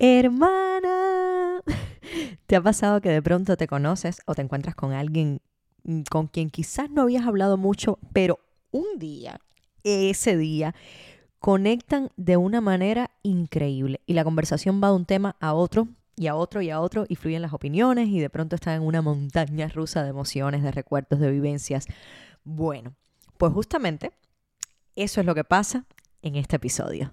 Hermana, ¿te ha pasado que de pronto te conoces o te encuentras con alguien mm, con quien quizás no habías hablado mucho, pero un día, ese día, conectan de una manera increíble y la conversación va de un tema a otro y a otro y a otro y fluyen las opiniones y de pronto están en una montaña rusa de emociones, de recuerdos, de vivencias. Bueno, pues justamente eso es lo que pasa en este episodio.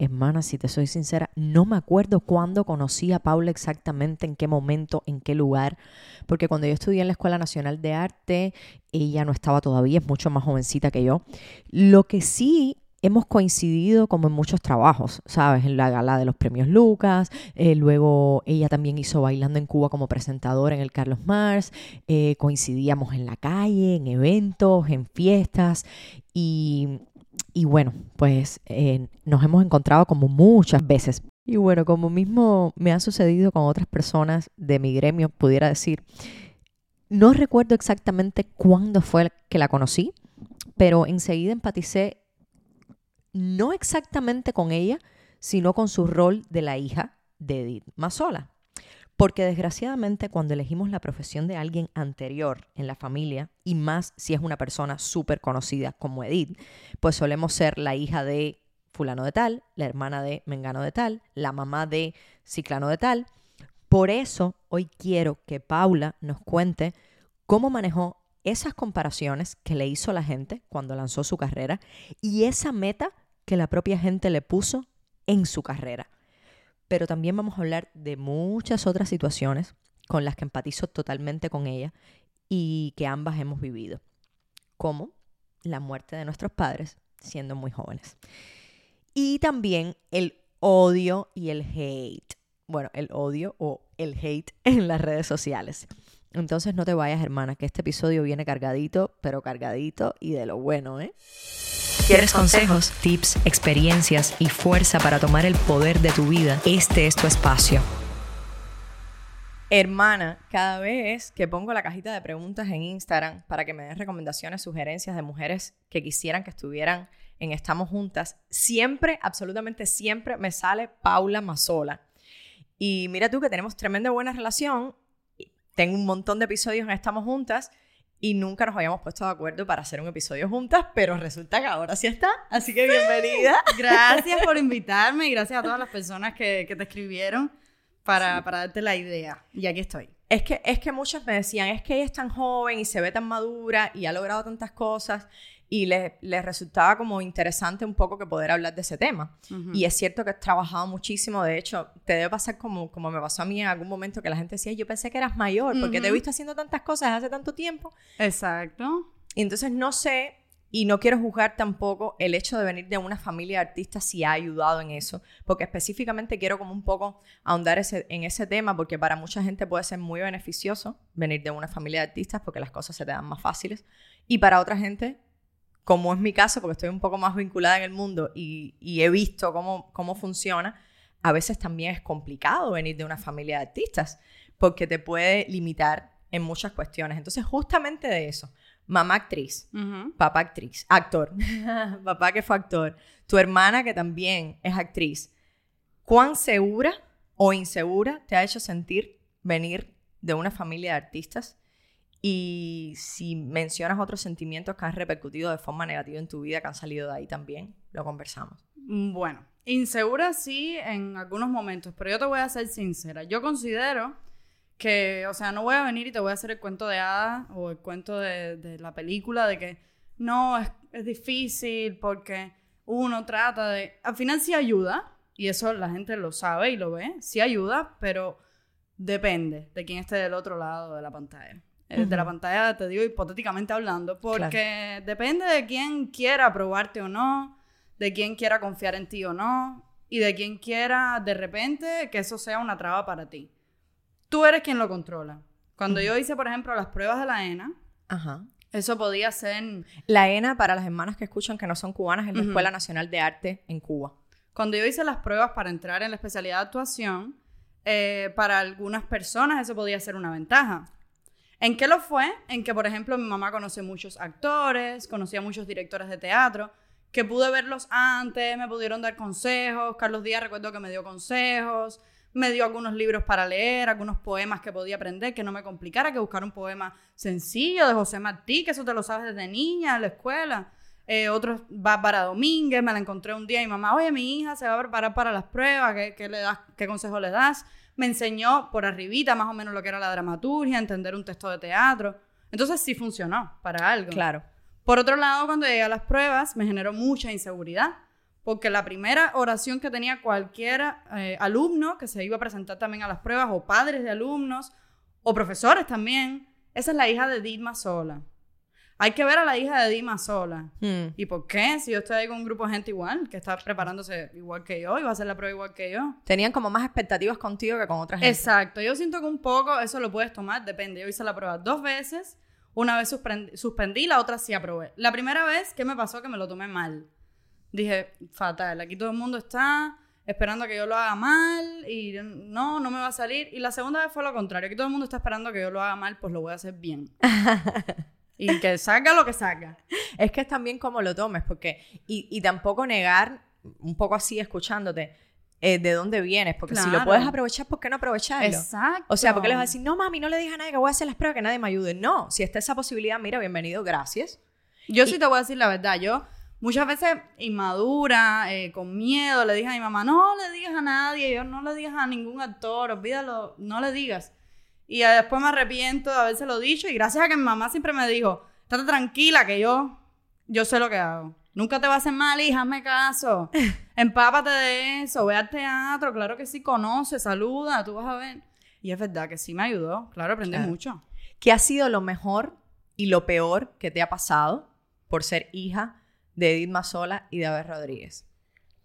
Hermana, si te soy sincera, no me acuerdo cuándo conocí a Paula exactamente, en qué momento, en qué lugar, porque cuando yo estudié en la Escuela Nacional de Arte, ella no estaba todavía, es mucho más jovencita que yo. Lo que sí hemos coincidido como en muchos trabajos, ¿sabes? En la gala de los premios Lucas, eh, luego ella también hizo Bailando en Cuba como presentadora en el Carlos Mars, eh, coincidíamos en la calle, en eventos, en fiestas y y bueno, pues eh, nos hemos encontrado como muchas veces. Y bueno, como mismo me ha sucedido con otras personas de mi gremio, pudiera decir, no recuerdo exactamente cuándo fue que la conocí, pero enseguida empaticé no exactamente con ella, sino con su rol de la hija de Edith Mazola. Porque desgraciadamente cuando elegimos la profesión de alguien anterior en la familia, y más si es una persona súper conocida como Edith, pues solemos ser la hija de fulano de tal, la hermana de mengano de tal, la mamá de ciclano de tal. Por eso hoy quiero que Paula nos cuente cómo manejó esas comparaciones que le hizo la gente cuando lanzó su carrera y esa meta que la propia gente le puso en su carrera pero también vamos a hablar de muchas otras situaciones con las que empatizo totalmente con ella y que ambas hemos vivido, como la muerte de nuestros padres siendo muy jóvenes. Y también el odio y el hate. Bueno, el odio o el hate en las redes sociales. Entonces no te vayas, hermana, que este episodio viene cargadito, pero cargadito y de lo bueno, ¿eh? ¿Quieres consejos, tips, experiencias y fuerza para tomar el poder de tu vida? Este es tu espacio. Hermana, cada vez que pongo la cajita de preguntas en Instagram para que me den recomendaciones, sugerencias de mujeres que quisieran que estuvieran en Estamos Juntas, siempre, absolutamente siempre me sale Paula Mazola. Y mira tú que tenemos tremenda buena relación. Tengo un montón de episodios en Estamos Juntas y nunca nos habíamos puesto de acuerdo para hacer un episodio juntas, pero resulta que ahora sí está. Así que bienvenida. Gracias por invitarme y gracias a todas las personas que, que te escribieron para, para, darte la idea. Y aquí estoy. Es que, es que muchos me decían, es que ella es tan joven y se ve tan madura y ha logrado tantas cosas y les, resultaba como interesante un poco que poder hablar de ese tema. Y es cierto que he trabajado muchísimo, de hecho, te debe pasar como, como me pasó a mí en algún momento que la gente decía, yo pensé que eras mayor, porque te he visto haciendo tantas cosas hace tanto tiempo. Exacto. Y entonces no sé, y no quiero juzgar tampoco el hecho de venir de una familia de artistas si ha ayudado en eso, porque específicamente quiero como un poco ahondar ese, en ese tema, porque para mucha gente puede ser muy beneficioso venir de una familia de artistas porque las cosas se te dan más fáciles, y para otra gente como es mi caso, porque estoy un poco más vinculada en el mundo y, he visto cómo, cómo funciona, a veces también es complicado venir de una familia de artistas, porque te puede limitar en muchas cuestiones. Entonces, justamente de eso, mamá actriz, papá actriz, actor, papá que fue actor, tu hermana que también es actriz, ¿cuán segura o insegura te ha hecho sentir venir de una familia de artistas y si mencionas otros sentimientos que han repercutido de forma negativa en tu vida, que han salido de ahí también, lo conversamos. Mm, bueno, insegura sí en algunos momentos, pero yo te voy a ser sincera. Yo considero que, o sea, no voy a venir y te voy a hacer el cuento de hadas o el cuento de, la película de que no, es, es difícil porque uno trata de... Al final sí ayuda, y eso la gente lo sabe y lo ve, sí ayuda, pero depende de quién esté del otro lado de la pantalla. Eh, de la pantalla, te digo hipotéticamente hablando, porque depende de quién quiera aprobarte o no, de quién quiera confiar en ti o no, y de quién quiera de repente que eso sea una traba para ti. Tú eres quien lo controla. Cuando yo hice, por ejemplo, las pruebas de la ENA, Ajá. eso podía ser... La ENA, para las hermanas que escuchan que no son cubanas, es la. Escuela Nacional de Arte en Cuba. Cuando yo hice las pruebas para entrar en la especialidad de actuación, eh, para algunas personas eso podía ser una ventaja. ¿En qué lo fue? En que, por ejemplo, mi mamá conoce muchos actores, conocía muchos directores de teatro, que pude verlos antes, me pudieron dar consejos. Carlos Díaz recuerdo que me dio consejos, me dio algunos libros para leer, algunos poemas que podía aprender, que no me complicara, que buscar un poema sencillo de José Martí, que eso te lo sabes desde niña en la escuela. Eh, otros, Bárbara Domínguez, me la encontré un día y mamá, oye, mi hija se va a preparar para las pruebas, ¿qué, qué le das, qué consejo le das? Me enseñó por arribita más o menos lo que era la dramaturgia, entender un texto de teatro. Entonces sí funcionó para algo. Claro. Por otro lado, cuando llegué a las pruebas, me generó mucha inseguridad, porque la primera oración que tenía cualquier eh, alumno que se iba a presentar también a las pruebas, o padres de alumnos, o profesores también, esa es la hija de Dima Sola. Hay que ver a la hija de Dima Sola. Hmm. ¿Y por qué? Si yo estoy ahí con un grupo de gente igual, que está preparándose igual que yo y va a hacer la prueba igual que yo. Tenían como más expectativas contigo que con otra gente. Exacto, yo siento que un poco eso lo puedes tomar, depende. Yo hice la prueba dos veces, una vez suspend- suspendí, la otra sí aprobé. La primera vez, ¿qué me pasó? Que me lo tomé mal. Dije, fatal, aquí todo el mundo está esperando que yo lo haga mal y no, no me va a salir. Y la segunda vez fue lo contrario, aquí todo el mundo está esperando que yo lo haga mal, pues lo voy a hacer bien. y que salga lo que salga. Es que es también como lo tomes, porque. Y, y tampoco negar, un poco así escuchándote, eh, de dónde vienes, porque si lo Claro. puedes aprovechar, ¿por qué no aprovecharlo? Exacto. O sea, porque les vas a decir, no mami, no le digas a nadie que voy a hacer las pruebas, que nadie me ayude. No, si está esa posibilidad, mira, bienvenido, gracias. Yo sí te voy a decir la verdad. Yo muchas veces inmadura, eh, con miedo, le dije a mi mamá, no le digas a nadie, yo no le digas a ningún actor, olvídalo, no le digas. Y después me arrepiento de habérselo dicho y gracias a que mi mamá siempre me dijo, estate tranquila que yo, yo sé lo que hago. Nunca te va a hacer mal, hija, hazme caso. Empápate de eso, ve al teatro, claro que sí, conoce, saluda, tú vas a ver. Y es verdad que sí me ayudó, claro, aprendí Claro. mucho. ¿Qué ha sido lo mejor y lo peor que te ha pasado por ser hija de Edith Mazola y de Abel Rodríguez?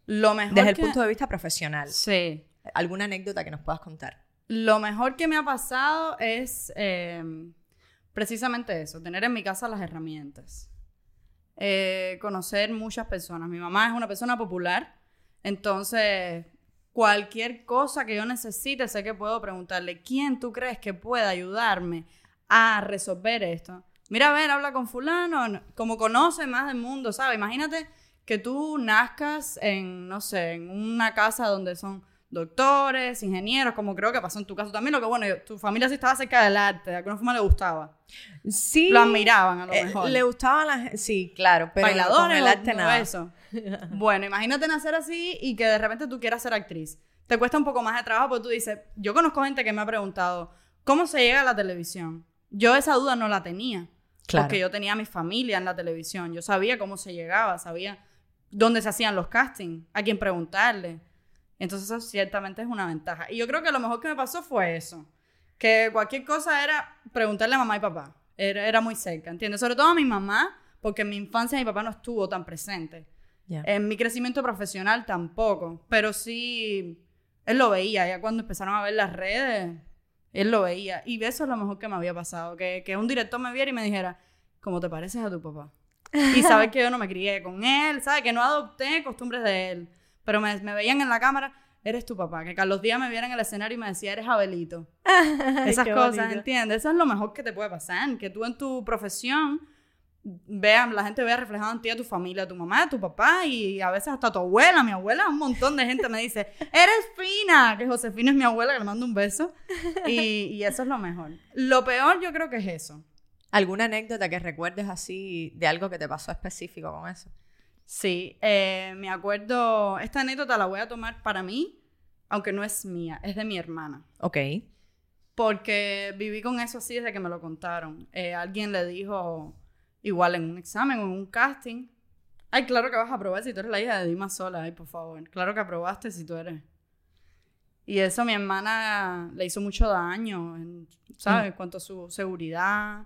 Lo mejor Desde el punto de vista profesional. Sí. ¿Alguna anécdota que nos puedas contar? Lo mejor que me ha pasado es eh, precisamente eso, tener en mi casa las herramientas. Eh, conocer muchas personas. Mi mamá es una persona popular, entonces cualquier cosa que yo necesite, sé que puedo preguntarle, ¿quién tú crees que pueda ayudarme a resolver esto? Mira, a ver, habla con fulano, no- como conoce más del mundo, ¿sabes? Imagínate que tú nazcas en, no sé, en una casa donde son doctores, ingenieros, como creo que pasó en tu caso también, lo que bueno, tu familia sí estaba cerca del arte, de alguna forma le gustaba. Sí. Lo admiraban a lo Eh, mejor. le gustaban las... Sí, claro, pero Bailadores el arte nada. eso. Bueno, imagínate nacer así y que de repente tú quieras ser actriz. Te cuesta un poco más de trabajo porque tú dices, yo conozco gente que me ha preguntado, ¿cómo se llega a la televisión? Yo esa duda no la tenía. Claro. Porque yo tenía a mi familia en la televisión. Yo sabía cómo se llegaba, sabía dónde se hacían los castings, a quién preguntarle. Entonces eso ciertamente es una ventaja. Y yo creo que lo mejor que me pasó fue eso. Que cualquier cosa era preguntarle a mamá y papá. Era, era muy cerca, ¿entiendes? Sobre todo a mi mamá, porque en mi infancia mi papá no estuvo tan presente. Ya. En mi crecimiento profesional tampoco. Pero sí, él lo veía. Ya cuando empezaron a ver las redes, él lo veía. Y eso es lo mejor que me había pasado. Que, que un director me viera y me dijera, ¿cómo te pareces a tu papá? Y saber que yo no me crié con él, ¿sabes? Que no adopté costumbres de él. Pero me, me veían en la cámara, eres tu papá. Que Carlos Díaz me viera en el escenario y me decía, eres Abelito. Esas qué cosas, bonito. ¿entiendes? Eso es lo mejor que te puede pasar. Que tú en tu profesión vean, la gente vea reflejado en ti a tu familia, a tu mamá, a tu papá y a veces hasta a tu abuela. Mi abuela, un montón de gente me dice, eres fina, que Josefina es mi abuela, que le mando un beso. Y, y eso es lo mejor. Lo peor yo creo que es eso. ¿Alguna anécdota que recuerdes así de algo que te pasó específico con eso? Sí, eh, me acuerdo, esta anécdota la voy a tomar para mí, aunque no es mía, es de mi hermana. Ok. Porque viví con eso así desde que me lo contaron. Eh, alguien le dijo, igual en un examen o en un casting, ay, claro que vas a aprobar si tú eres la hija de Dima Sola, ay, por favor. Claro que aprobaste si tú eres. Y eso a mi hermana le hizo mucho daño, en- ¿sabes? En cuanto a su seguridad,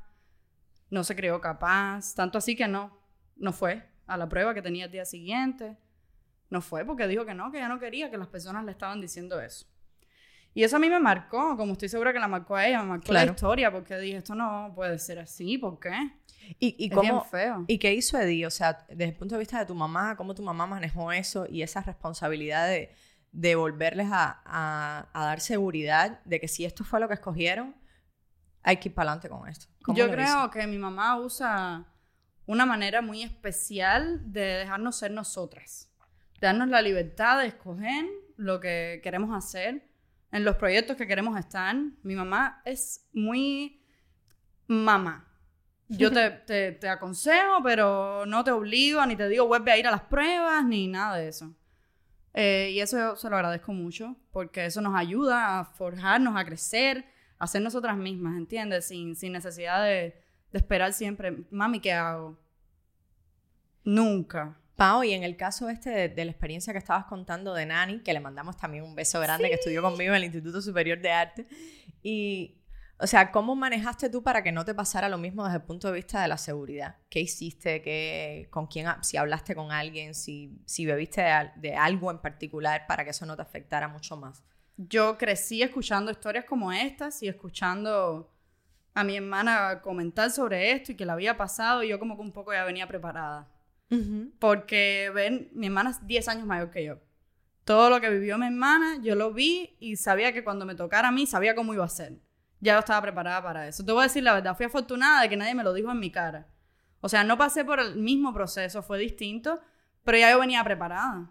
no se creó capaz, tanto así que no, no fue a la prueba que tenía el día siguiente. No fue porque dijo que no, que ya no quería, que las personas le estaban diciendo eso. Y eso a mí me marcó, como estoy segura que la marcó a ella, me marcó la historia, porque dije, esto no puede ser así, ¿por qué? ¿Y, y Es cómo, bien feo. ¿Y qué hizo Eddie? O sea, desde el punto de vista de tu mamá, ¿cómo tu mamá manejó eso y esa responsabilidad de, de volverles a, a- a dar seguridad de que si esto fue lo que escogieron, hay que ir para adelante con esto? ¿Cómo Yo creo hizo? que mi mamá usa una manera muy especial de dejarnos ser nosotras. De darnos la libertad de escoger lo que queremos hacer, en los proyectos que queremos estar. Mi mamá es muy mamá. Yo te, te- te aconsejo, pero no te obligo, ni te digo vuelve a ir a las pruebas, ni nada de eso. Eh, y eso se lo agradezco mucho, porque eso nos ayuda a forjarnos, a crecer, a ser nosotras mismas, ¿entiendes? Sin, sin necesidad de, de esperar siempre, mami, ¿qué hago? Nunca. Pau, y en el caso este de, de la experiencia que estabas contando de Nani, que le mandamos también un beso grande, que estudió conmigo en el Instituto Superior de Arte, y, o sea, ¿cómo manejaste tú para que no te pasara lo mismo desde el punto de vista de la seguridad? ¿Qué hiciste? ¿Qué, ¿Con quién? Si hablaste con alguien, si, si bebiste de, de algo en particular para que eso no te afectara mucho más. Yo crecí escuchando historias como estas y escuchando a mi hermana comentar sobre esto y que la había pasado y yo como que un poco ya venía preparada. Porque, ven, mi hermana es 10 años mayor que yo. Todo lo que vivió mi hermana, yo lo vi y sabía que cuando me tocara a mí, sabía cómo iba a ser. Ya yo estaba preparada para eso. Te voy a decir la verdad, fui afortunada de que nadie me lo dijo en mi cara. O sea, no pasé por el mismo proceso, fue distinto, pero ya yo venía preparada.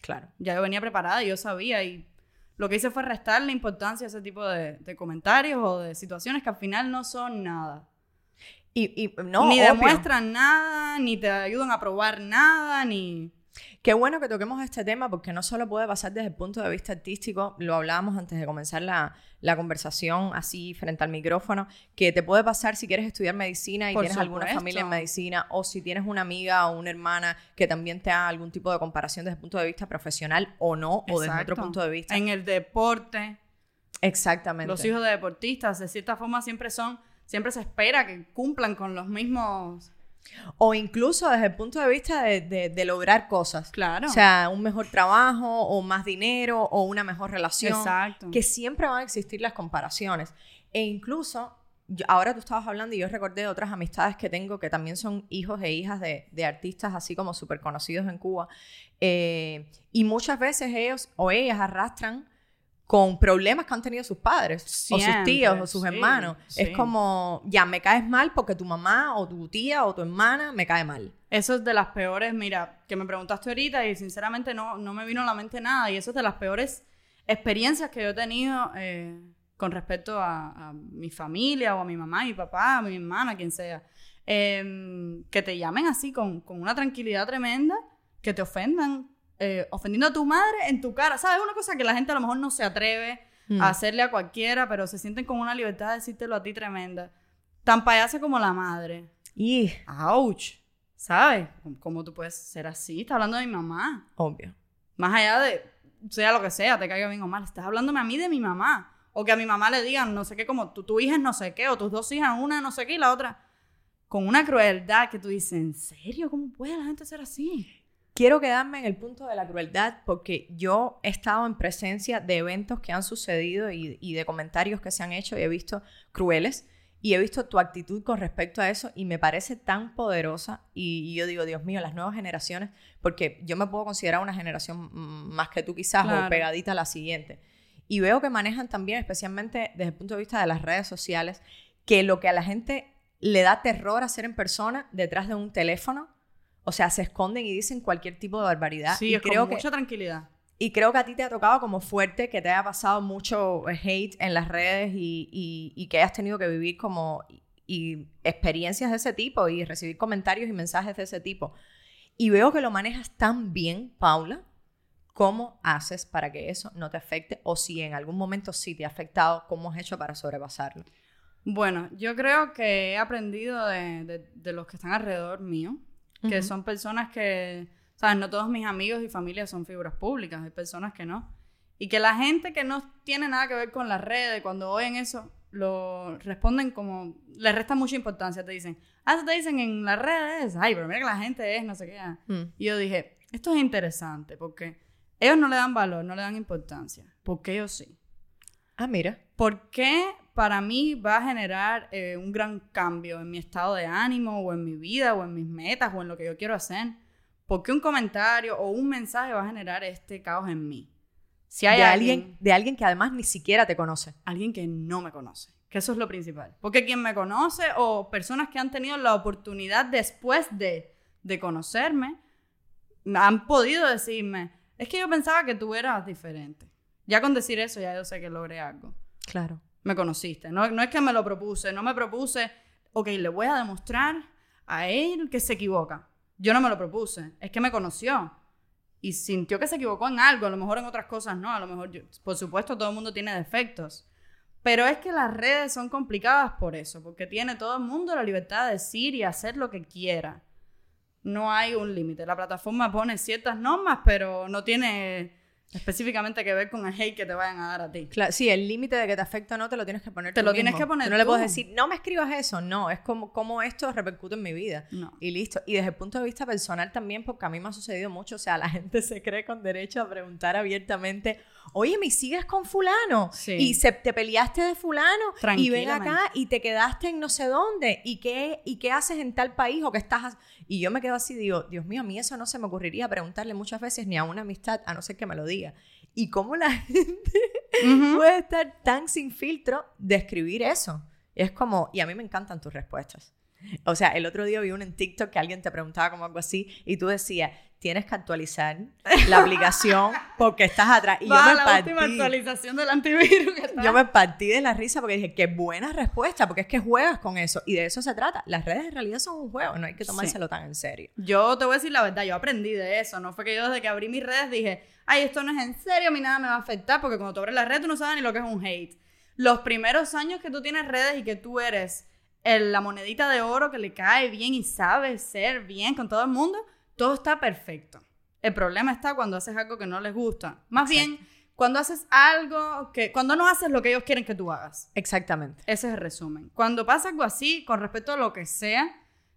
Claro. Ya yo venía preparada y yo sabía y lo que hice fue restarle importancia a ese tipo de, de comentarios o de situaciones que al final no son nada. Y, y no, ni obvio. demuestran nada, ni te ayudan a probar nada, ni... Qué bueno que toquemos este tema porque no solo puede pasar desde el punto de vista artístico, lo hablábamos antes de comenzar la, la conversación así frente al micrófono, que te puede pasar si quieres estudiar medicina y Por tienes alguna familia en medicina o si tienes una amiga o una hermana que también te haga algún tipo de comparación desde el punto de vista profesional o no, o desde otro punto de vista. En el deporte, Exactamente. los hijos de deportistas, de cierta forma, siempre son, siempre se espera que cumplan con los mismos... O incluso desde el punto de vista de, de- de lograr cosas. Claro. O sea, un mejor trabajo o más dinero o una mejor relación. Exacto. que siempre van a existir las comparaciones. E incluso, yo- ahora tú estabas hablando y yo recordé de otras amistades que tengo que también son hijos e hijas de, de artistas así como súper conocidos en Cuba. Eh, y muchas veces ellos o ellas arrastran con problemas que han tenido sus padres o sus tíos o sus sí, hermanos. Es como, ya me caes mal porque tu mamá o tu tía o tu hermana me cae mal. Eso es de las peores, mira, que me preguntaste ahorita y sinceramente no, no me vino a la mente nada. Y eso es de las peores experiencias que yo he tenido eh, con respecto a, a mi familia o a mi mamá, mi papá, a mi hermana, quien sea. Em, que te llamen así con, con una tranquilidad tremenda, que te ofendan, eh, ofendiendo a tu madre en tu cara. ¿Sabes? Una cosa que la gente a lo mejor no se atreve Mm. a hacerle a cualquiera, pero se sienten con una libertad de decírtelo a ti tremenda. Tan payasa como la madre. Y, ¡Auch! ¿Sabes? ¿Cómo- ¿Cómo tú puedes ser así? Estás hablando de mi mamá. obvio. Más allá de, sea lo que sea, te caiga bien o mal, estás hablándome a mí de mi mamá. O que a mi mamá le digan no sé qué, como tu, tu hija es no sé qué, o tus dos hijas, una no sé qué y la otra. Con una crueldad que tú dices, ¿en serio? ¿Cómo puede la gente ser así? Quiero quedarme en el punto de la crueldad porque yo he estado en presencia de eventos que han sucedido y, y de comentarios que se han hecho y he visto crueles y he visto tu actitud con respecto a eso y me parece tan poderosa y, y yo digo, Dios mío, las nuevas generaciones, porque yo me puedo considerar una generación más que tú quizás o Claro. pegadita a la siguiente. Y veo que manejan también, especialmente desde el punto de vista de las redes sociales, que lo que a la gente le da terror hacer en persona detrás de un teléfono, o sea, se esconden y dicen cualquier tipo de barbaridad. Sí, y es creo con que mucha tranquilidad. y creo que a ti te ha tocado como fuerte que te haya pasado mucho hate en las redes y, y- y que hayas tenido que vivir como y, y experiencias de ese tipo y recibir comentarios y mensajes de ese tipo. Y veo que lo manejas tan bien, Paula. ¿Cómo haces para que eso no te afecte? O si en algún momento sí te ha afectado, ¿cómo has hecho para sobrepasarlo? Bueno, yo creo que he aprendido de, de- de los que están alrededor mío, que son personas que, ¿sabes? No todos mis amigos y familia son figuras públicas, hay personas que no. Y que la gente que no tiene nada que ver con las redes, cuando oyen eso, lo responden como, les restan mucha importancia, te dicen, ah, te dicen en las redes, ay, pero mira que la gente es, no sé qué. ah". Mm. Y yo dije, esto es interesante porque ellos no le dan valor, no le dan importancia, porque yo sí. Ah, mira. ¿Por qué para mí va a generar eh, un gran cambio en mi estado de ánimo o en mi vida o en mis metas o en lo que yo quiero hacer? ¿Por qué un comentario o un mensaje va a generar este caos en mí? Si hay alguien, de alguien que además ni siquiera te conoce. Alguien que no me conoce. Que eso es lo principal. Porque quien me conoce o personas que han tenido la oportunidad después de, de conocerme, han podido decirme, es que yo pensaba que tú eras diferente. Ya con decir eso ya yo sé que logré algo. Claro. Me conociste. No, no es que me lo propuse, no me propuse, ok, le voy a demostrar a él que se equivoca. Yo no me lo propuse, es que me conoció y sintió que se equivocó en algo, a lo mejor en otras cosas no, a lo mejor, por supuesto, todo el mundo tiene defectos. Pero es que las redes son complicadas por eso, porque tiene todo el mundo la libertad de decir y hacer lo que quiera. No hay un límite. La plataforma pone ciertas normas, pero no tiene específicamente que ver con el hate que te vayan a dar a ti. Claro, sí, el límite de que te afecta o no te lo tienes que poner Te lo tienes que poner No le puedes decir, no me escribas eso. No, es como, como esto repercute en mi vida. No. Y listo. Y desde el punto de vista personal también, porque a mí me ha sucedido mucho. O sea, la gente se cree con derecho a preguntar abiertamente, oye, ¿me sigues con fulano? Sí. Y se, te peleaste de fulano y ven acá y te quedaste en no sé dónde. ¿Y qué, ¿Y qué haces en tal país o qué estás ha-?" Y yo me quedo así, digo, Dios mío, a mí eso no se me ocurriría preguntarle muchas veces ni a una amistad, a no ser que me lo diga. Y cómo la gente Ujú. puede estar tan sin filtro de escribir eso. Es como, y a mí me encantan tus respuestas. O sea, el otro día vi uno en TikTok que alguien te preguntaba como algo así y tú decías, tienes que actualizar la aplicación porque estás atrás. Y Va yo me la partí. última actualización del antivirus. que. Yo me partí de la risa porque dije, qué buena respuesta, porque es que juegas con eso. Y de eso se trata. Las redes en realidad son un juego, no hay que tomárselo tan en serio. Yo te voy a decir la verdad, yo aprendí de eso. No fue que yo desde que abrí mis redes dije, ay, esto no es en serio, a mí nada me va a afectar, porque cuando tú abres la red tú no sabes ni lo que es un hate. Los primeros años que tú tienes redes y que tú eres el- la monedita de oro que le cae bien y sabes ser bien con todo el mundo, todo está perfecto. El problema está cuando haces algo que no les gusta. Más bien, cuando haces algo que, cuando no haces lo que ellos quieren que tú hagas. Exactamente. Ese es el resumen. Cuando pasa algo así, con respecto a lo que sea,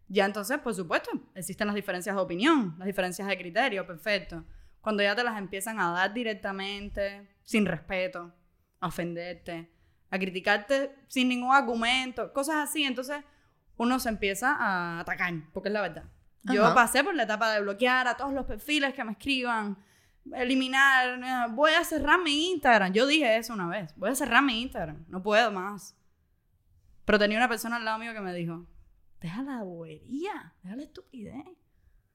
ya entonces, por supuesto, existen las diferencias de opinión, las diferencias de criterio, perfecto. Cuando ya te las empiezan a dar directamente, sin respeto, a ofenderte, a criticarte sin ningún argumento, cosas así, entonces uno se empieza a atacar, porque es la verdad. Yo Ajá. pasé por la etapa de bloquear a todos los perfiles que me escriban, eliminar, voy a cerrar mi Instagram. Yo dije eso una vez, voy a cerrar mi Instagram, no puedo más. Pero tenía una persona al lado mío que me dijo, deja la bobería, deja la estupidez.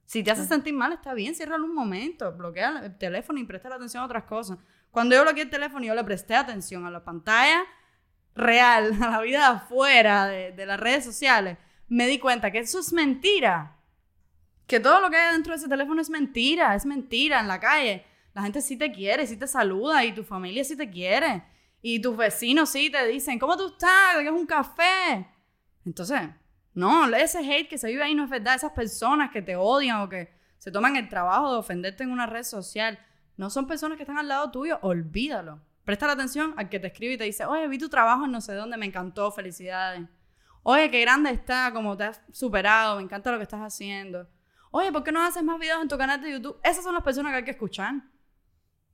Si te hace sentir mal, está bien, ciérralo un momento, bloquea el teléfono y presta atención a otras cosas. Cuando yo bloqueé el teléfono, yo le presté atención a la pantalla real, a la vida afuera de, de las redes sociales. Me di cuenta que eso es mentira. Que todo lo que hay dentro de ese teléfono es mentira, es mentira en la calle. La gente sí te quiere, sí te saluda y tu familia sí te quiere. Y tus vecinos sí te dicen, ¿cómo tú estás? ¿Qué es un café? Entonces, no, ese hate que se vive ahí no es verdad. Esas personas que te odian o que se toman el trabajo de ofenderte en una red social, no son personas que están al lado tuyo, olvídalo. Presta la atención al que te escribe y te dice, oye, vi tu trabajo en no sé dónde, me encantó, felicidades. Oye, qué grande está, como te has superado, me encanta lo que estás haciendo. Oye, ¿por qué no haces más videos en tu canal de YouTube? Esas son las personas que hay que escuchar.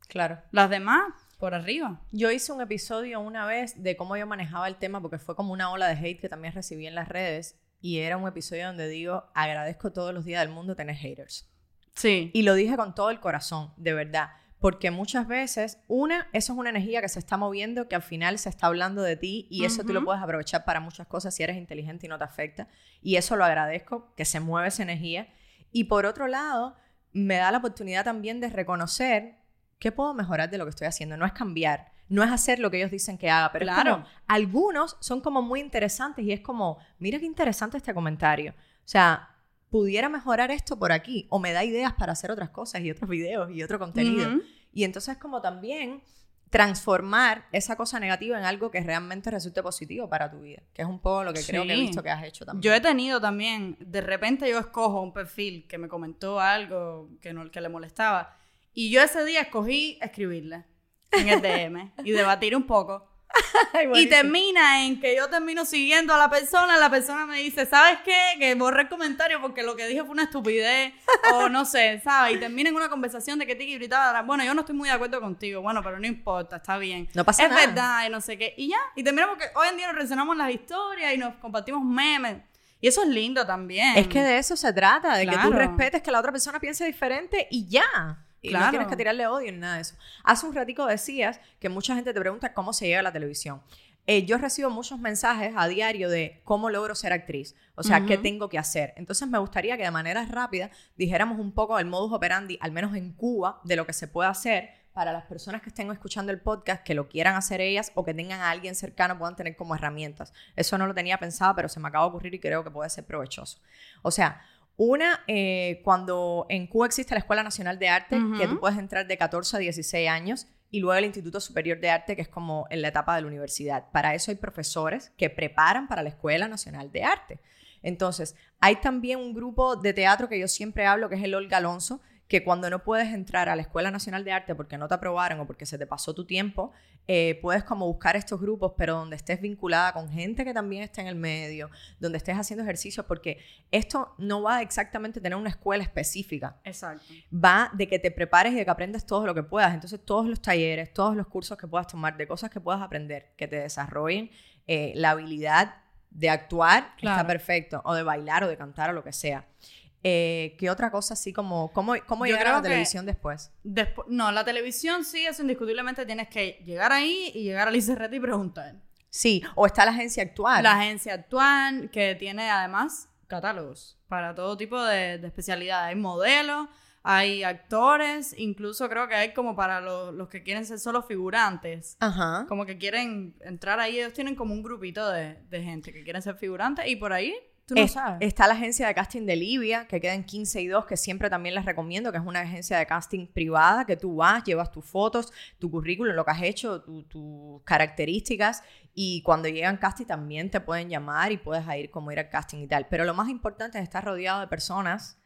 Claro. Las demás, por arriba. Yo hice un episodio una vez de cómo yo manejaba el tema, porque fue como una ola de hate que también recibí en las redes. Y era un episodio donde digo, agradezco todos los días del mundo tener haters. Sí. Y lo dije con todo el corazón, de verdad. Porque muchas veces, una, eso es una energía que se está moviendo, que al final se está hablando de ti y eso tú lo puedes aprovechar para muchas cosas si eres inteligente y no te afecta. Y eso lo agradezco, que se mueve esa energía. Y por otro lado, me da la oportunidad también de reconocer qué puedo mejorar de lo que estoy haciendo. No es cambiar, no es hacer lo que ellos dicen que haga, pero Claro. como, algunos son como muy interesantes y es como, mira qué interesante este comentario. O sea, pudiera mejorar esto por aquí o me da ideas para hacer otras cosas y otros videos y otro contenido. Y entonces como también transformar esa cosa negativa en algo que realmente resulte positivo para tu vida, que es un poco lo que creo que he visto que has hecho también. Yo he tenido también, de repente yo escojo un perfil que me comentó algo que, no, que le molestaba y yo ese día escogí escribirle en el DM y debatir un poco. y termina en que yo termino siguiendo a la persona, la persona me dice, ¿sabes qué? Que borré el comentario porque lo que dije fue una estupidez, o no sé, ¿sabes? Y termina en una conversación de que tiki gritaba, bueno, yo no estoy muy de acuerdo contigo, bueno, pero no importa, está bien. No pasa es nada. verdad, y no sé qué. Y ya, y terminamos que hoy en día nos relacionamos las historias y nos compartimos memes. Y eso es lindo también. Es que de eso se trata, de que tú Claro. respetes que la otra persona piense diferente y ya. Y no Claro. tienes que tirarle odio ni nada de eso. Hace un ratico decías que mucha gente te pregunta cómo se llega a la televisión. Eh, yo recibo muchos mensajes a diario de cómo logro ser actriz, o sea, qué Ujú. tengo que hacer. Entonces me gustaría que de manera rápida dijéramos un poco del modus operandi, al menos en Cuba, de lo que se puede hacer para las personas que estén escuchando el podcast, que lo quieran hacer ellas o que tengan a alguien cercano, puedan tener como herramientas. Eso no lo tenía pensado, pero se me acaba de ocurrir y creo que puede ser provechoso. O sea, una, eh, cuando en Cuba existe la Escuela Nacional de Arte, que tú puedes entrar de 14 a 16 años, y luego el Instituto Superior de Arte, que es como en la etapa de la universidad. Para eso hay profesores que preparan para la Escuela Nacional de Arte. Entonces, hay también un grupo de teatro que yo siempre hablo, que es el Olga Alonso, que cuando no puedes entrar a la Escuela Nacional de Arte porque no te aprobaron o porque se te pasó tu tiempo, eh, puedes como buscar estos grupos, pero donde estés vinculada con gente que también está en el medio, donde estés haciendo ejercicios, porque esto no va exactamente a tener una escuela específica, Exacto. va de que te prepares y de que aprendas todo lo que puedas. Entonces, todos los talleres, todos los cursos que puedas tomar, de cosas que puedas aprender, que te desarrollen eh, la habilidad de actuar, está Claro. perfecto, o de bailar o de cantar o lo que sea. Eh, ¿Qué otra cosa así como, cómo, cómo llegar a la televisión después? Despu- no, la televisión sí, eso indiscutiblemente tienes que llegar ahí y llegar al ICRT y preguntar. Sí, o está la agencia actual. La agencia actual, que tiene además catálogos para todo tipo de, de especialidades. Hay modelos, hay actores, incluso creo que hay como para los, los que quieren ser solo figurantes. Ajá. Como que quieren entrar ahí, ellos tienen como un grupito de, de gente que quieren ser figurantes y por ahí tú no Es- sabes. Está la agencia de casting de Libia, que queda en 15 y 2, que siempre también les recomiendo, que es una agencia de casting privada, que tú vas, llevas tus fotos, tu currículum, lo que has hecho, tu- tus características, y cuando llegan casting también te pueden llamar y puedes ir como ir al casting y tal. Pero lo más importante es estar rodeado de personas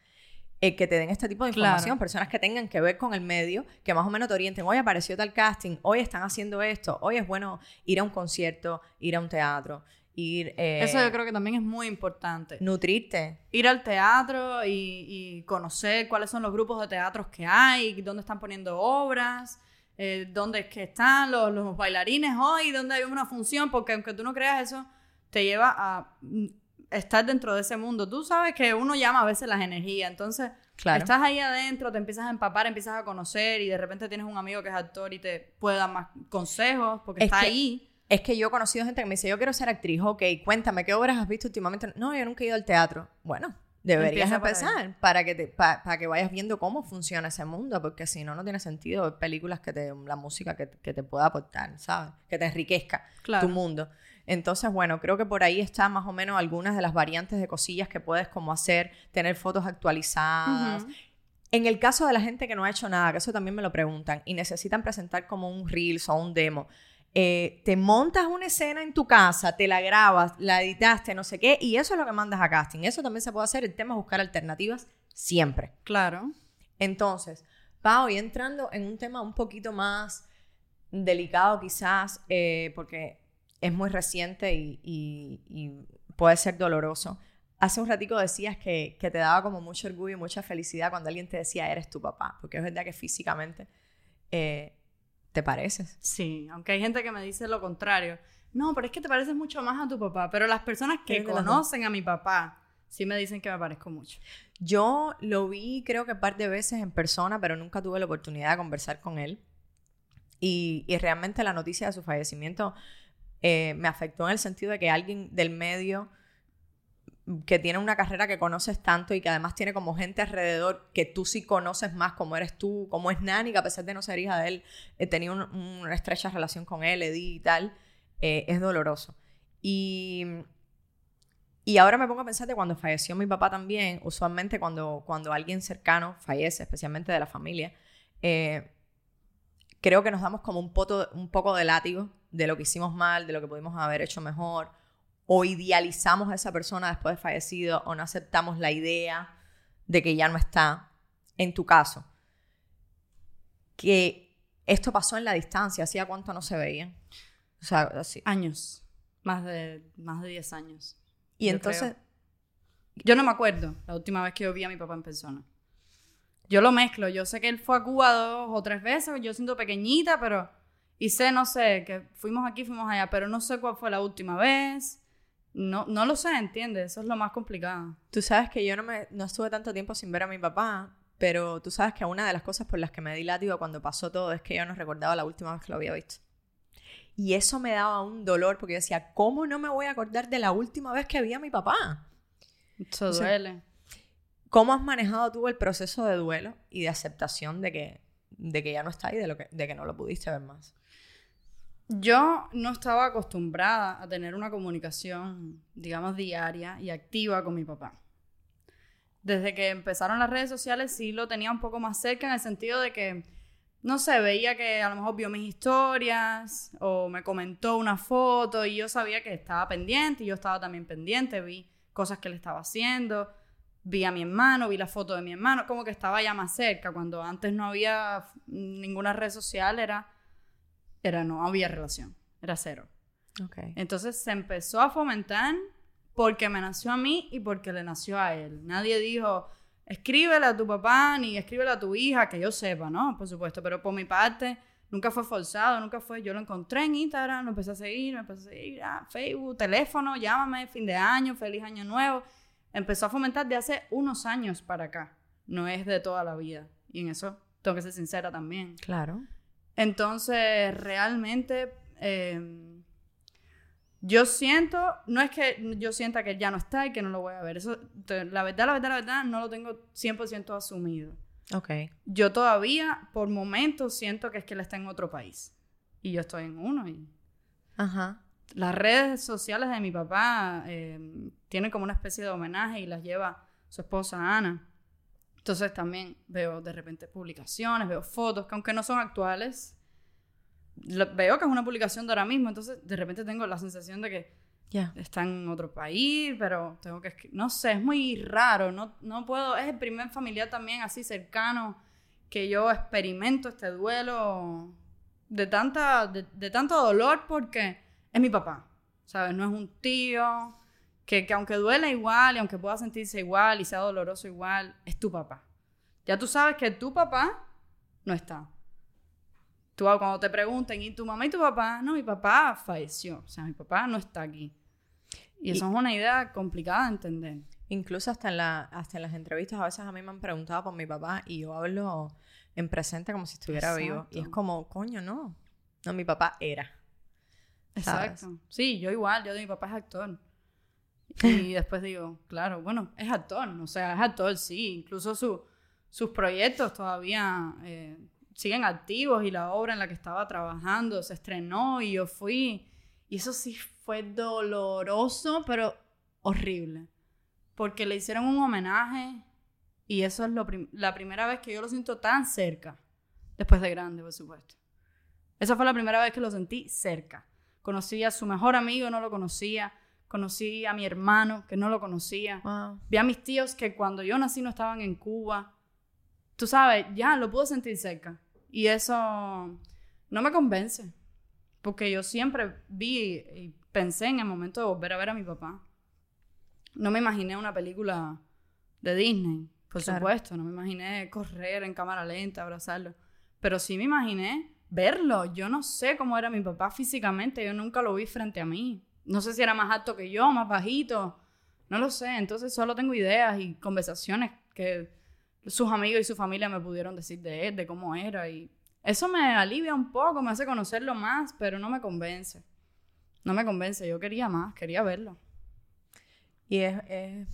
eh, que te den este tipo de Claro. información, personas que tengan que ver con el medio, que más o menos te orienten, hoy apareció tal casting, hoy están haciendo esto, hoy es bueno ir a un concierto, ir a un teatro, ir... eh, Eso yo creo que también es muy importante. Nutrirte. ir al teatro y, y conocer cuáles son los grupos de teatros que hay, dónde están poniendo obras, eh, dónde es que están los, los bailarines hoy, dónde hay una función, porque aunque tú no creas eso, te lleva a mm, estar dentro de ese mundo. Tú sabes que uno llama a veces las energías, entonces Claro. estás ahí adentro, te empiezas a empapar, empiezas a conocer y de repente tienes un amigo que es actor y te puede dar más consejos porque Es está ahí. Es que yo he conocido gente que me dice, yo quiero ser actriz, ok, cuéntame, ¿qué obras has visto últimamente? No, yo nunca he ido al teatro. Bueno, deberías Empieza empezar para que, te, pa- para que vayas viendo cómo funciona ese mundo, porque si no, no tiene sentido ver películas que te, la música que, que te pueda aportar, ¿sabes? Que te enriquezca Claro. tu mundo. Entonces, bueno, creo que por ahí está más o menos algunas de las variantes de cosillas que puedes como hacer, tener fotos actualizadas, en el caso de la gente que no ha hecho nada, que eso también me lo preguntan, y necesitan presentar como un Reels o un demo, eh, te montas una escena en tu casa, te la grabas, la editaste, no sé qué, y eso es lo que mandas a casting. Eso también se puede hacer. El tema es buscar alternativas siempre. Claro. Entonces, Pau, y entrando en un tema un poquito más delicado quizás, eh, porque es muy reciente y, y- y puede ser doloroso. Hace un ratico decías que, que te daba como mucho orgullo y mucha felicidad cuando alguien te decía eres tu papá, porque es verdad que físicamente eh, te pareces. Sí, aunque hay gente que me dice lo contrario. No, pero es que te pareces mucho más a tu papá. Pero las personas que conocen a mi papá sí me dicen que me parezco mucho. Yo lo vi creo que un par de veces en persona, pero nunca tuve la oportunidad de conversar con él. Y, y realmente la noticia de su fallecimiento eh, me afectó en el sentido de que alguien del medio que tiene una carrera que conoces tanto y que además tiene como gente alrededor que tú sí conoces más, como eres tú, como es Nani, que a pesar de no ser hija de él, eh, tenía un- una estrecha relación con él, Eddie y tal, eh, es doloroso. Y, y ahora me pongo a pensar de cuando falleció mi papá también, usualmente cuando, cuando alguien cercano fallece, especialmente de la familia, eh, creo que nos damos como un, poto- un poco de látigo de lo que hicimos mal, de lo que pudimos haber hecho mejor, o idealizamos a esa persona después de fallecido, o no aceptamos la idea de que ya no está. En tu caso, que esto pasó en la distancia, ¿hacía cuánto no se veían? O sea, así. Años. Más de, más de 10 años. Y yo entonces, Yo no me acuerdo la última vez que yo vi a mi papá en persona. Yo lo mezclo. Yo sé que él fue a Cuba dos o tres veces. Yo siento pequeñita, pero... Y sé, no sé, que fuimos aquí, fuimos allá, pero no sé cuál fue la última vez. No, no lo sé, ¿entiendes? Eso es lo más complicado. tú sabes que yo no, me, no estuve tanto tiempo sin ver a mi papá, pero tú sabes que una de las cosas por las que me di látigo cuando pasó todo es que yo no recordaba la última vez que lo había visto. Y eso me daba un dolor porque yo decía, ¿cómo no me voy a acordar de la última vez que vi a mi papá? Eso O sea, duele. ¿Cómo has manejado tú el proceso de duelo y de aceptación de que, de que ya no está y de, lo que, de que no lo pudiste ver más? Yo no estaba acostumbrada a tener una comunicación, digamos, diaria y activa con mi papá. Desde que empezaron las redes sociales sí lo tenía un poco más cerca en el sentido de que, no sé, veía que a lo mejor vio mis historias o me comentó una foto y yo sabía que estaba pendiente y yo estaba también pendiente, vi cosas que él estaba haciendo, vi a mi hermano, vi la foto de mi hermano, como que estaba ya más cerca, cuando antes no había ninguna red social, era, era no había relación, era cero. Ok. Entonces se empezó a fomentar porque me nació a mí y porque le nació a él. Nadie dijo, escríbele a tu papá ni escríbele a tu hija, que yo sepa, ¿no? Por supuesto, pero por mi parte nunca fue forzado, nunca fue, yo lo encontré en Instagram, lo empecé a seguir, me empecé a seguir, ah, Facebook, teléfono, llámame, fin de año, feliz año nuevo. Empezó a fomentar de hace unos años para acá, no es de toda la vida. Y en eso tengo que ser sincera también. Claro. Entonces, realmente, eh, yo siento, no es que yo sienta que él ya no está y que no lo voy a ver. Eso, te- la verdad, la verdad, la verdad, no lo tengo 100% asumido. Ok. Yo todavía, por momentos, siento que es que él está en otro país. Y yo estoy en uno. Y Ajá. las redes sociales de mi papá eh, tienen como una especie de homenaje y las lleva su esposa Ana. Entonces también veo de repente publicaciones, veo fotos que aunque no son actuales, lo- veo que es una publicación de ahora mismo. Entonces de repente tengo la sensación de que Ya. está en otro país, pero tengo que... No sé, es muy raro. No, no puedo... Es el primer familiar también así cercano que yo experimento este duelo de, tanta, de, de tanto dolor porque es mi papá, ¿sabes? No es un tío que, que aunque duele igual y aunque pueda sentirse igual y sea doloroso igual, es tu papá. Ya tú sabes que tu papá no está. Tú cuando te pregunten, ¿y tu mamá y tu papá? No, mi papá falleció. O sea, mi papá no está aquí. Y eso es una idea complicada de entender. Incluso hasta en, la, hasta en las entrevistas a veces a mí me han preguntado por mi papá y yo hablo en presente como si estuviera vivo. Y es como, coño, no. No, mi papá era. ¿sabes? Exacto. Sí, yo igual, yo de mi papá es actor. Y después digo, claro, bueno, es actor, o sea, es actor, sí. Incluso su- sus proyectos todavía eh, siguen activos y la obra en la que estaba trabajando se estrenó y yo fui. Y eso sí fue doloroso, pero horrible. Porque le hicieron un homenaje y eso es lo prim- la primera vez que yo lo siento tan cerca. Después de grande, por supuesto. Esa fue la primera vez que lo sentí cerca. Conocí a su mejor amigo, no lo conocía. Conocí a mi hermano, que no lo conocía. Wow. Vi a mis tíos que cuando yo nací no estaban en Cuba. Tú sabes, ya lo pude sentir cerca. Y eso no me convence. Porque yo siempre vi y pensé en el momento de volver a ver a mi papá. No me imaginé una película de Disney, por Claro. supuesto. No me imaginé correr en cámara lenta, abrazarlo. Pero sí me imaginé verlo. Yo no sé cómo era mi papá físicamente. Yo nunca lo vi frente a mí. No sé si era más alto que yo, más bajito. No lo sé. Entonces solo tengo ideas y conversaciones que sus amigos y su familia me pudieron decir de él, de cómo era. Y eso me alivia un poco, me hace conocerlo más, pero no me convence. No me convence. Yo quería más, quería verlo. Y es, es,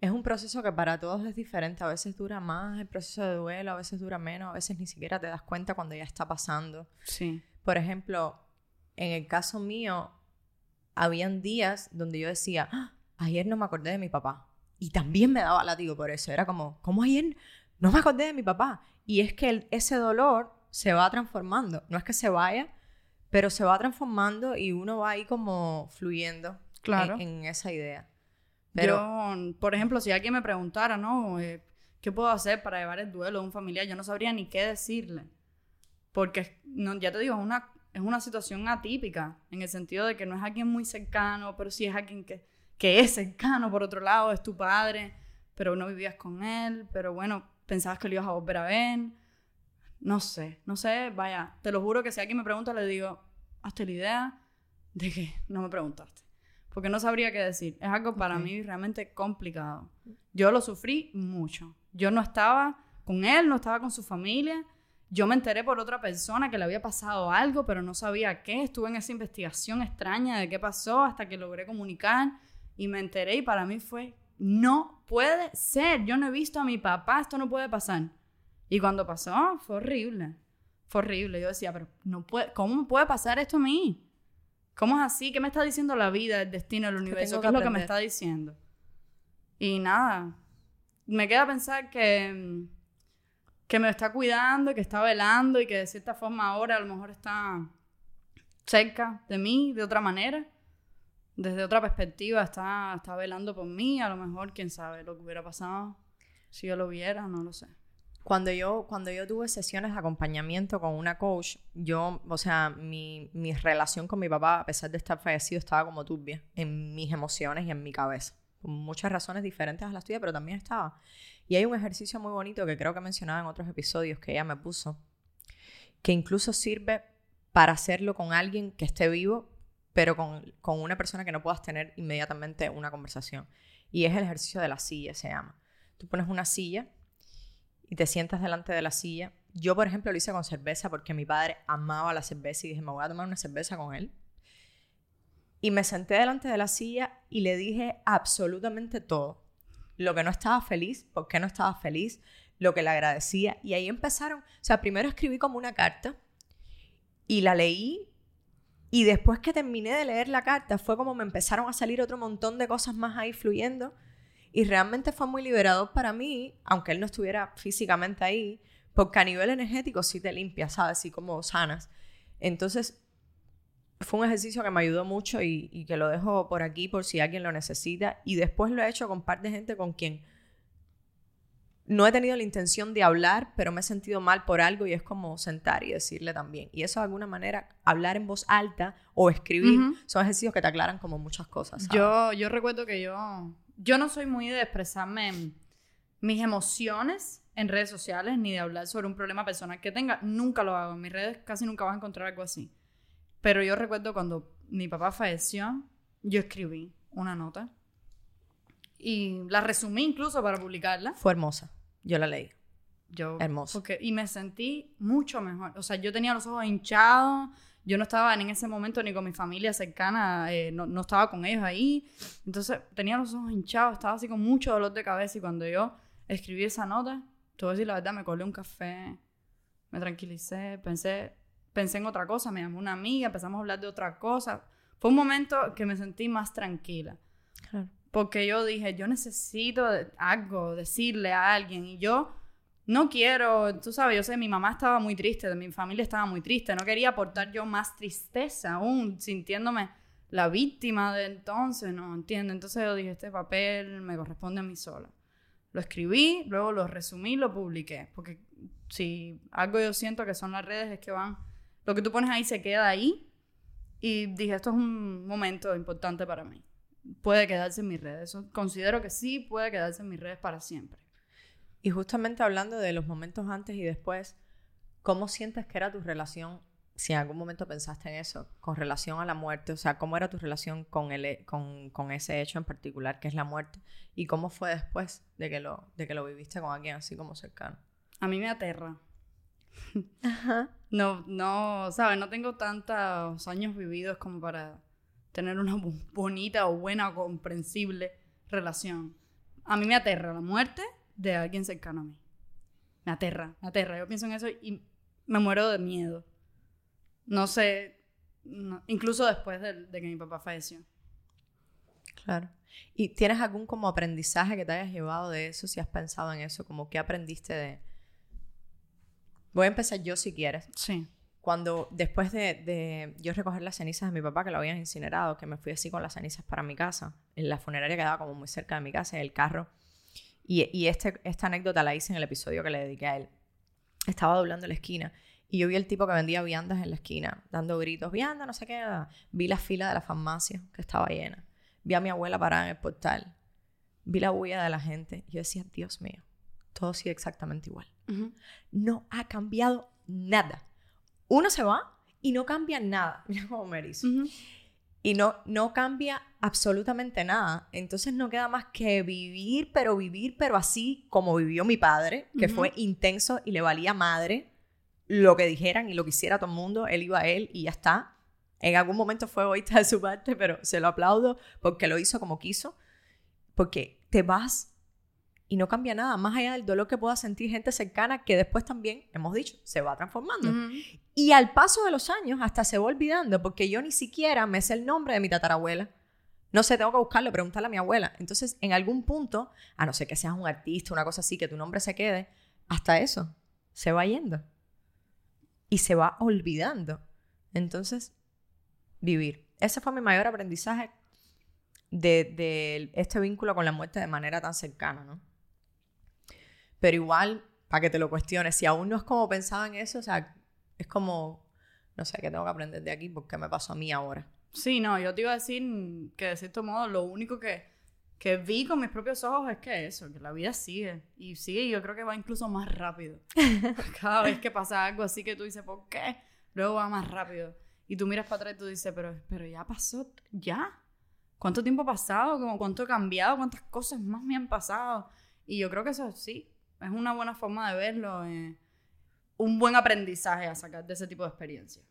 es un proceso que para todos es diferente. A veces dura más el proceso de duelo, a veces dura menos, a veces ni siquiera te das cuenta cuando ya está pasando. Sí. Por ejemplo, en el caso mío, habían días donde yo decía, "Ah, ayer no me acordé de mi papá. Y también me daba látigo por eso. Era como, ¿cómo ayer no me acordé de mi papá? Y es que el- ese dolor se va transformando. No es que se vaya, pero se va transformando y uno va ahí como fluyendo Claro. en, en esa idea. Pero Yo, por ejemplo, si alguien me preguntara, ¿no? Eh, ¿Qué puedo hacer para llevar el duelo de un familiar? Yo no sabría ni qué decirle. Porque, no, ya te digo, es una es una situación atípica, en el sentido de que no es alguien muy cercano, pero sí es alguien que, que es cercano, por otro lado, es tu padre, pero no vivías con él, pero bueno, pensabas que lo ibas a volver a ver. No sé, no sé, vaya, te lo juro que si alguien me pregunta, le digo, hazte la idea de que no me preguntaste. Porque no sabría qué decir. Es algo para mí realmente complicado. Yo lo sufrí mucho. Yo no estaba con él, no estaba con su familia. Yo me enteré por otra persona que le había pasado algo, pero no sabía qué. Estuve en esa investigación extraña de qué pasó hasta que logré comunicar y me enteré y para mí fue, no puede ser. Yo no he visto a mi papá, esto no puede pasar. Y cuando pasó, fue horrible. Fue horrible. Yo decía, pero no puede, ¿cómo puede pasar esto a mí? ¿Cómo es así? ¿Qué me está diciendo la vida, el destino, el universo? ¿Qué es lo que me está diciendo? Y nada, me queda pensar que, mm, que me está cuidando, que está velando y que de cierta forma ahora a lo mejor está cerca de mí de otra manera. Desde otra perspectiva está, está velando por mí. A lo mejor, quién sabe lo que hubiera pasado si yo lo viera, no lo sé. Cuando yo, cuando yo tuve sesiones de acompañamiento con una coach, yo, o sea, mi, mi relación con mi papá, a pesar de estar fallecido, estaba como turbia en mis emociones y en mi cabeza. Muchas razones diferentes a las tuyas, pero también estaba. Y hay un ejercicio muy bonito que creo que mencionaba en otros episodios que ella me puso, que incluso sirve para hacerlo con alguien que esté vivo, pero con, con una persona que no puedas tener inmediatamente una conversación. Y es el ejercicio de la silla, se llama. Tú pones una silla y te sientas delante de la silla. Yo, por ejemplo, lo hice con cerveza porque mi padre amaba la cerveza y dije, me voy a tomar una cerveza con él. Y me senté delante de la silla y le dije absolutamente todo. Lo que no estaba feliz, por qué no estaba feliz, lo que le agradecía. Y ahí empezaron, o sea, primero escribí como una carta y la leí. Y después que terminé de leer la carta, fue como me empezaron a salir otro montón de cosas más ahí fluyendo. Y realmente fue muy liberador para mí, aunque él no estuviera físicamente ahí, porque a nivel energético sí te limpia, ¿sabes? Así como sanas. Entonces, fue un ejercicio que me ayudó mucho y, y que lo dejo por aquí por si alguien lo necesita. Y después lo he hecho con par de gente con quien no he tenido la intención de hablar, pero me he sentido mal por algo y es como sentar y decirle también. Y eso de alguna manera, hablar en voz alta o escribir, Ujú. son ejercicios que te aclaran como muchas cosas. ¿sabes? Yo, yo recuerdo que yo, yo no soy muy de expresarme mis emociones en redes sociales ni de hablar sobre un problema personal que tenga. Nunca lo hago. En mis redes casi nunca vas a encontrar algo así. Pero yo recuerdo cuando mi papá falleció, yo escribí una nota y la resumí incluso para publicarla. Fue hermosa. Yo la leí. Yo, Hermoso. Porque, y me sentí mucho mejor. O sea, yo tenía los ojos hinchados. Yo no estaba en ese momento ni con mi familia cercana. eh, no, no estaba con ellos ahí. Entonces, tenía los ojos hinchados. Estaba así con mucho dolor de cabeza. Y cuando yo escribí esa nota, te voy a decir la verdad, me colé un café. Me tranquilicé. Pensé, pensé en otra cosa. Me llamó una amiga. Empezamos a hablar de otra cosa. Fue un momento que me sentí más tranquila. Claro. Porque yo dije, yo necesito algo, decirle a alguien. Y yo no quiero, tú sabes, yo sé, mi mamá estaba muy triste, mi familia estaba muy triste. No quería aportar yo más tristeza aún, sintiéndome la víctima de entonces, ¿no? ¿Entiendes? Entonces yo dije, este papel me corresponde a mí sola. Lo escribí, luego lo resumí, lo publiqué. Porque si algo yo siento que son las redes es que van, lo que tú pones ahí se queda ahí. Y dije, esto es un momento importante para mí puede quedarse en mis redes. Eso considero que sí puede quedarse en mis redes para siempre. Y justamente hablando de los momentos antes y después, ¿cómo sientes que era tu relación, si en algún momento pensaste en eso, con relación a la muerte? O sea, ¿cómo era tu relación con, el, con, con ese hecho en particular, que es la muerte? ¿Y cómo fue después de que lo, de que lo viviste con alguien así como cercano? A mí me aterra. No, no, ¿sabes? No tengo tantos años vividos como para tener una bonita o buena o comprensible relación. A mí me aterra la muerte de alguien cercano a mí. Me aterra, me aterra. Yo pienso en eso y me muero de miedo. No sé, no- incluso después de, de que mi papá falleció. Claro. ¿Y tienes algún como aprendizaje que te hayas llevado de eso, si has pensado en eso, como qué aprendiste de... Voy a empezar yo si quieres. Sí. cuando después de, de yo recoger las cenizas de mi papá que lo habían incinerado, que me fui así con las cenizas para mi casa, en la funeraria quedaba como muy cerca de mi casa, en el carro, y, y este, esta anécdota la hice en el episodio que le dediqué a él. Estaba doblando la esquina Y yo vi el tipo que vendía viandas en la esquina, dando gritos, vianda, no sé qué. Vi la fila de la farmacia que estaba llena. Vi a mi abuela parada en el portal. Vi la huella de la gente. Yo decía, Dios mío, todo sigue exactamente igual. No ha cambiado nada. Uno se va y no cambia nada. Mira cómo me dice. Y no, no cambia absolutamente nada. Entonces no queda más que vivir, pero vivir, pero así como vivió mi padre, que fue intenso y le valía madre lo que dijeran y lo que hiciera todo el mundo. Él iba a él y ya está. En algún momento fue egoísta de su parte, pero se lo aplaudo porque lo hizo como quiso. Porque te vas y no cambia nada, más allá del dolor que pueda sentir gente cercana que después también, hemos dicho, se va transformando. Y al paso de los años hasta se va olvidando, porque yo ni siquiera me sé el nombre de mi tatarabuela. No sé, tengo que buscarlo, preguntarle a mi abuela. Entonces, en algún punto, a no ser que seas un artista, una cosa así, que tu nombre se quede, hasta eso se va yendo. Y se va olvidando. Entonces, vivir. Ese fue mi mayor aprendizaje de, de este vínculo con la muerte de manera tan cercana, ¿no? Pero igual, para que te lo cuestiones, si aún no es como pensaba en eso, o sea, es como, no sé, que tengo que aprender de aquí porque me pasó a mí ahora. Sí, no, yo te iba a decir que de cierto modo lo único que, que vi con mis propios ojos es que eso, que la vida sigue. Y sigue y yo creo que va incluso más rápido. Cada vez que pasa algo así que tú dices, ¿por qué? Luego va más rápido. Y tú miras para atrás y tú dices, pero, pero ya pasó, ya. ¿Cuánto tiempo ha pasado? Como, ¿Cuánto ha cambiado? ¿Cuántas cosas más me han pasado? Y yo creo que eso sí, es una buena forma de verlo, eh, un buen aprendizaje a sacar de ese tipo de experiencia.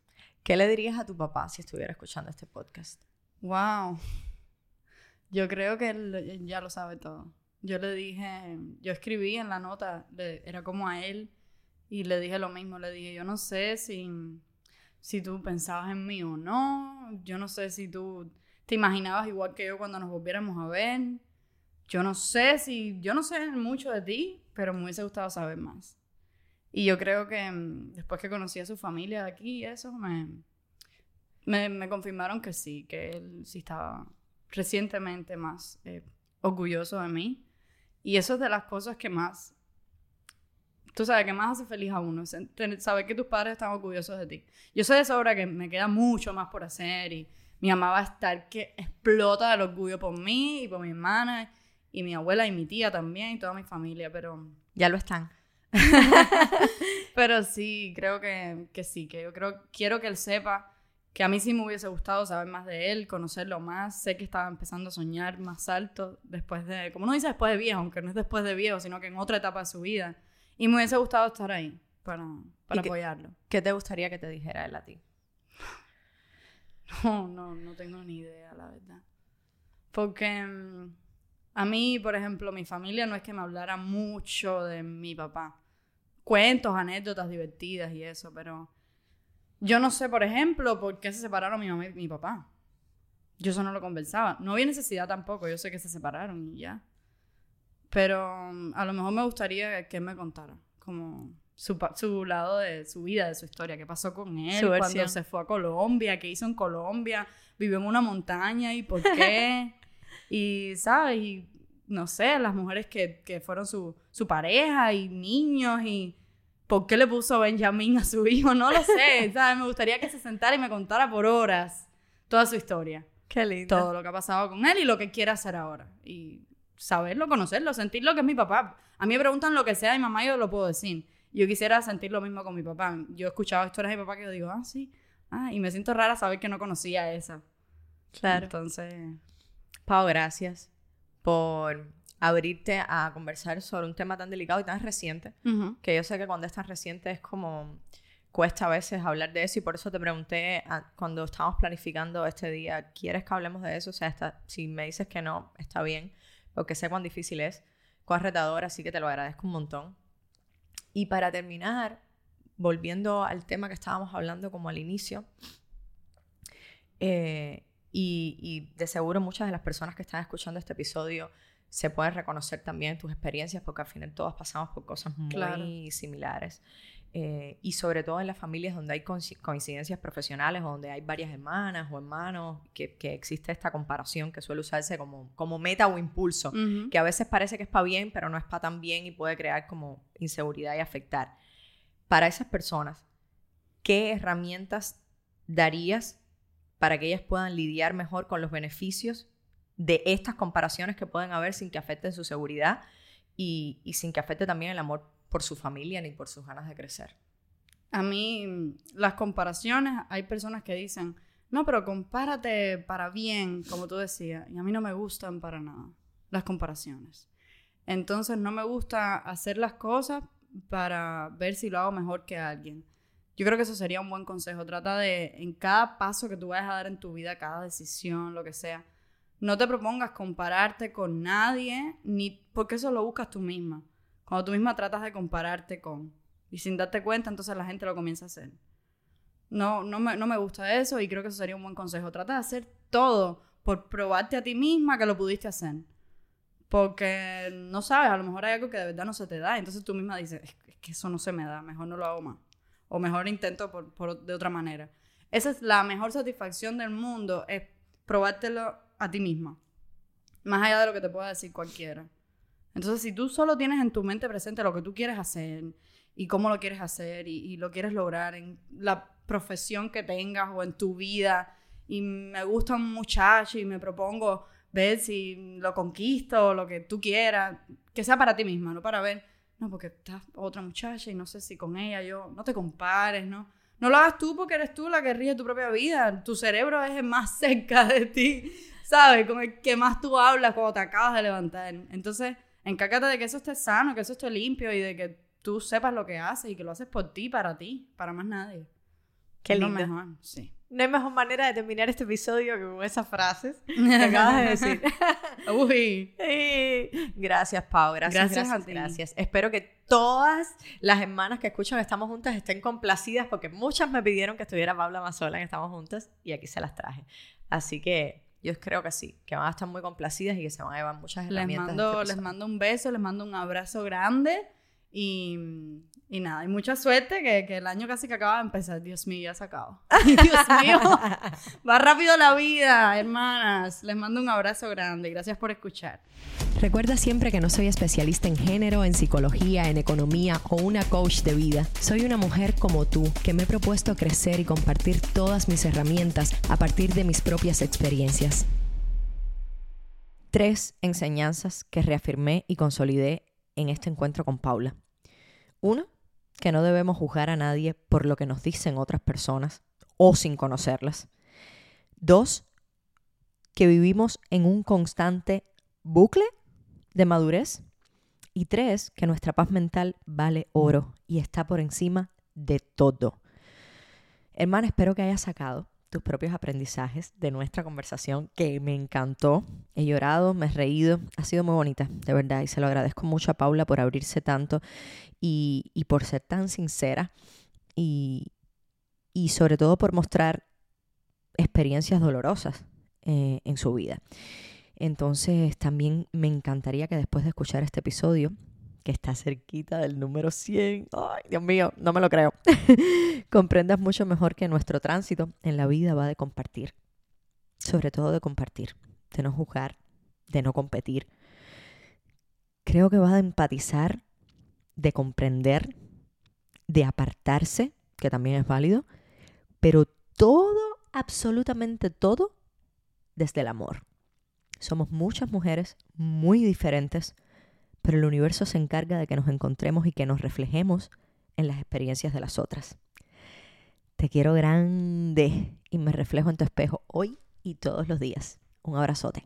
¿Qué le dirías a tu papá si estuviera escuchando este podcast? Wow. Yo creo que él ya lo sabe todo. Yo le dije, yo escribí en la nota, era como a él, y le dije lo mismo, le dije, yo no sé si, si tú pensabas en mí o no, yo no sé si tú te imaginabas igual que yo cuando nos volviéramos a ver, yo no sé si, yo no sé mucho de ti, pero me hubiese gustado saber más. Y yo creo que mm, después que conocí a su familia de aquí, eso me, me, confirmaron que sí, que él sí estaba recientemente más eh, orgulloso de mí. Y eso es de las cosas que más, tú sabes, que más hace feliz a uno, saber que tus padres están orgullosos de ti. Yo sé de sobra que me queda mucho más por hacer y mi mamá va a estar que explota del orgullo por mí y por mi hermana y mi abuela y mi tía también y toda mi familia, pero... Ya lo están. pero sí, creo que, que, sí, que yo creo, quiero que él sepa que a mí sí me hubiese gustado saber más de él, conocerlo más. Sé que estaba empezando a soñar más alto después de, como no dice después de viejo, aunque no es después de viejo, sino que en otra etapa de su vida. Y me hubiese gustado estar ahí para, para apoyarlo. ¿Qué te gustaría que te dijera él a ti? No, no, no tengo ni idea, la verdad. Porque mm, a mí, por ejemplo, mi familia no es que me hablara mucho de mi papá. Cuentos, anécdotas divertidas y eso, pero yo no sé, por ejemplo, por qué se separaron mi mamá y mi papá. Yo eso no lo conversaba. No había necesidad tampoco, yo sé que se separaron y ya. Pero mm, a lo mejor me gustaría que él me contara, como su, su lado de su vida, de su historia, qué pasó con él cuando se fue a Colombia, qué hizo en Colombia, vivió en una montaña y por qué. Y, ¿sabes? Y, no sé, las mujeres que, que fueron su, su, pareja y niños y por qué le puso Benjamín a su hijo, no lo sé, ¿sabes? Me gustaría que se sentara y me contara por horas toda su historia. Qué lindo. Todo lo que ha pasado con él y lo que quiere hacer ahora. Y saberlo, conocerlo, sentir lo que es mi papá. A mí me preguntan lo que sea de mi mamá y yo lo puedo decir. Yo quisiera sentir lo mismo con mi papá. Yo he escuchado historias de mi papá que yo digo, ah, sí. Ah, y me siento rara saber que no conocía esa. Claro. Entonces, Pau, gracias por abrirte a conversar sobre un tema tan delicado y tan reciente, que yo sé que cuando es tan reciente es como cuesta a veces hablar de eso y por eso te pregunté cuando estábamos planificando este día, ¿quieres que hablemos de eso? O sea, si me dices que no, está bien, porque sé cuán difícil es, cuán retador, así que te lo agradezco un montón. Y para terminar, volviendo al tema que estábamos hablando como al inicio, eh, y, de seguro muchas de las personas que están escuchando este episodio se pueden reconocer también tus experiencias porque al final todos pasamos por cosas muy similares. Eh, y sobre todo en las familias donde hay coincidencias profesionales o donde hay varias hermanas o hermanos, que, que existe esta comparación que suele usarse como, como meta o impulso, que a veces parece que es para bien, pero no es para tan bien y puede crear como inseguridad y afectar. Para esas personas, ¿qué herramientas darías para que ellas puedan lidiar mejor con los beneficios de estas comparaciones que pueden haber sin que afecten su seguridad y, sin que afecte también el amor por su familia ni por sus ganas de crecer? A mí, las comparaciones, hay personas que dicen, no, pero compárate para bien, como tú decías, y a mí no me gustan para nada las comparaciones. Entonces no me gusta hacer las cosas para ver si lo hago mejor que alguien. Yo creo que eso sería un buen consejo. Trata de, en cada paso que tú vayas a dar en tu vida, cada decisión, lo que sea, no te propongas compararte con nadie, ni porque eso lo buscas tú misma. Cuando tú misma tratas de compararte con, y sin darte cuenta, entonces la gente lo comienza a hacer. No, no me, no me gusta eso y creo que eso sería un buen consejo. Trata de hacer todo por probarte a ti misma que lo pudiste hacer. Porque no sabes, a lo mejor hay algo que de verdad no se te da. Entonces tú misma dices, es que eso no se me da, mejor no lo hago más. O mejor intento por, por, de otra manera. Esa es la mejor satisfacción del mundo, es probártelo a ti misma. Más allá de lo que te pueda decir cualquiera. Entonces, si tú solo tienes en tu mente presente lo que tú quieres hacer y cómo lo quieres hacer y, lo quieres lograr en la profesión que tengas o en tu vida, y me gusta un muchacho y me propongo ver si lo conquisto o lo que tú quieras, que sea para ti misma, no para ver, no, porque estás otra muchacha y no sé si con ella yo, no te compares, ¿no? No lo hagas tú porque eres tú la que rige tu propia vida, tu cerebro es el más cerca de ti, ¿sabes? Con el que más tú hablas cuando te acabas de levantar. Entonces, encárgate de que eso esté sano, que eso esté limpio y de que tú sepas lo que haces y que lo haces por ti, para ti, para más nadie. Qué lindo. Lo mejor, sí. No hay mejor manera de terminar este episodio que con esas frases que acabas de decir. Uy. Gracias, Pau. Gracias, gracias, gracias, gracias. Espero que todas las hermanas que escuchan Estamos Juntas estén complacidas porque muchas me pidieron que estuviera Paula más sola en Estamos Juntas y aquí se las traje. Así que yo creo que sí, que van a estar muy complacidas y que se van a llevar muchas herramientas. Les mando, les mando un beso, les mando un abrazo grande y, y nada, y mucha suerte que, que, el año casi que acaba de empezar. Dios mío, ya se acabó. Dios mío, va rápido la vida, hermanas. Les mando un abrazo grande. Gracias por escuchar. Recuerda siempre que no soy especialista en género, en psicología, en economía o una coach de vida. Soy una mujer como tú que me he propuesto crecer y compartir todas mis herramientas a partir de mis propias experiencias. Tres enseñanzas que reafirmé y consolidé en este encuentro con Paula. Uno, que no debemos juzgar a nadie por lo que nos dicen otras personas o sin conocerlas. Dos, que vivimos en un constante bucle de madurez. Y tres, que nuestra paz mental vale oro y está por encima de todo. Hermana, espero que hayas sacado tus propios aprendizajes de nuestra conversación que me encantó. He llorado, me he reído, ha sido muy bonita, de verdad, y se lo agradezco mucho a Paula por abrirse tanto y, y por ser tan sincera y, y, sobre todo por mostrar experiencias dolorosas eh, en su vida. Entonces también me encantaría que después de escuchar este episodio que está cerquita del número 100. Ay, Dios mío, no me lo creo. Comprendas mucho mejor que nuestro tránsito en la vida va de compartir. Sobre todo de compartir, de no juzgar, de no competir. Creo que va de empatizar, de comprender, de apartarse, que también es válido, pero todo, absolutamente todo, desde el amor. Somos muchas mujeres muy diferentes pero el universo se encarga de que nos encontremos y que nos reflejemos en las experiencias de las otras. Te quiero grande y me reflejo en tu espejo hoy y todos los días. Un abrazote